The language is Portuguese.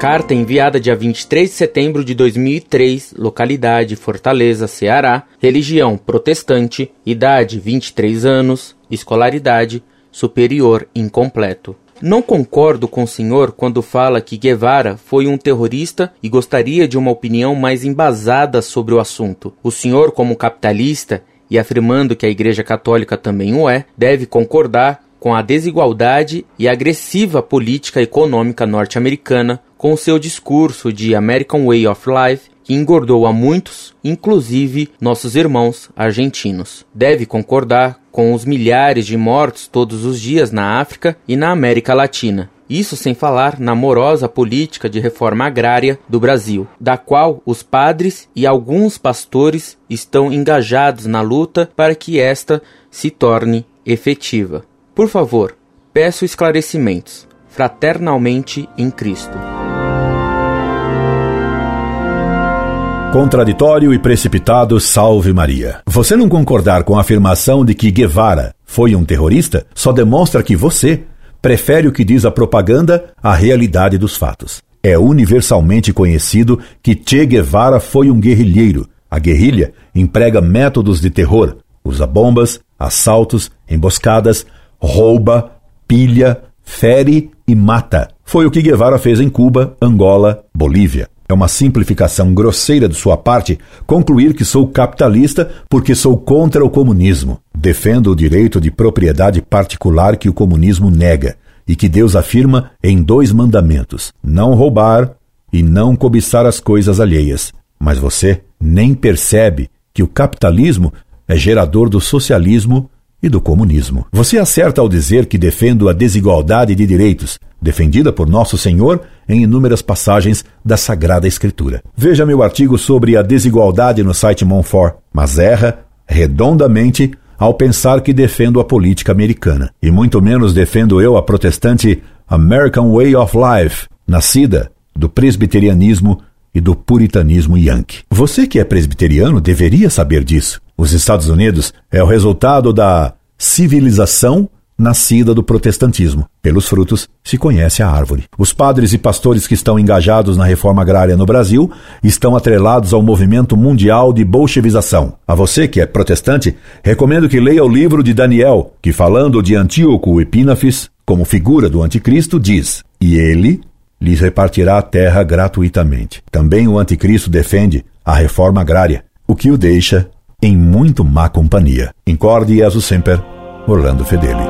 Carta enviada dia 23 de setembro de 2003, localidade Fortaleza, Ceará, religião protestante, idade 23 anos, escolaridade superior incompleto. Não concordo com o senhor quando fala que Guevara foi um terrorista e gostaria de uma opinião mais embasada sobre o assunto. O senhor, como capitalista, e afirmando que a Igreja Católica também o é, deve concordar com a desigualdade e agressiva política econômica norte-americana com seu discurso de American Way of Life que engordou a muitos, inclusive nossos irmãos argentinos. Deve concordar com os milhares de mortos todos os dias na África e na América Latina. Isso sem falar na morosa política de reforma agrária do Brasil, da qual os padres e alguns pastores estão engajados na luta para que esta se torne efetiva. Por favor, peço esclarecimentos. Fraternalmente em Cristo. Contraditório e precipitado, salve Maria. Você não concordar com a afirmação de que Guevara foi um terrorista só demonstra que você prefere o que diz a propaganda à realidade dos fatos. É universalmente conhecido que Che Guevara foi um guerrilheiro. A guerrilha emprega métodos de terror, usa bombas, assaltos, emboscadas, rouba, pilha, fere e mata. Foi o que Guevara fez em Cuba, Angola, Bolívia. É uma simplificação grosseira de sua parte concluir que sou capitalista porque sou contra o comunismo. Defendo o direito de propriedade particular que o comunismo nega e que Deus afirma em dois mandamentos: não roubar e não cobiçar as coisas alheias. Mas você nem percebe que o capitalismo é gerador do socialismo e do comunismo. Você acerta ao dizer que defendo a desigualdade de direitos, defendida por Nosso Senhor em inúmeras passagens da Sagrada Escritura. Veja meu artigo sobre a desigualdade no site Monfort, mas erra redondamente ao pensar que defendo a política americana. E muito menos defendo eu a protestante American Way of Life, nascida do presbiterianismo e do puritanismo yankee. Você que é presbiteriano deveria saber disso. Os Estados Unidos é o resultado da civilização nascida do protestantismo. Pelos frutos se conhece a árvore. Os padres e pastores que estão engajados na reforma agrária no Brasil estão atrelados ao movimento mundial de bolchevização. A você que é protestante, recomendo que leia o livro de Daniel, que falando de Antíoco Epínafe como figura do anticristo diz: "E ele lhes repartirá a terra gratuitamente". Também o anticristo defende a reforma agrária, o que o deixa em muito má companhia. Incorde Jesus Semper, Orlando Fedeli.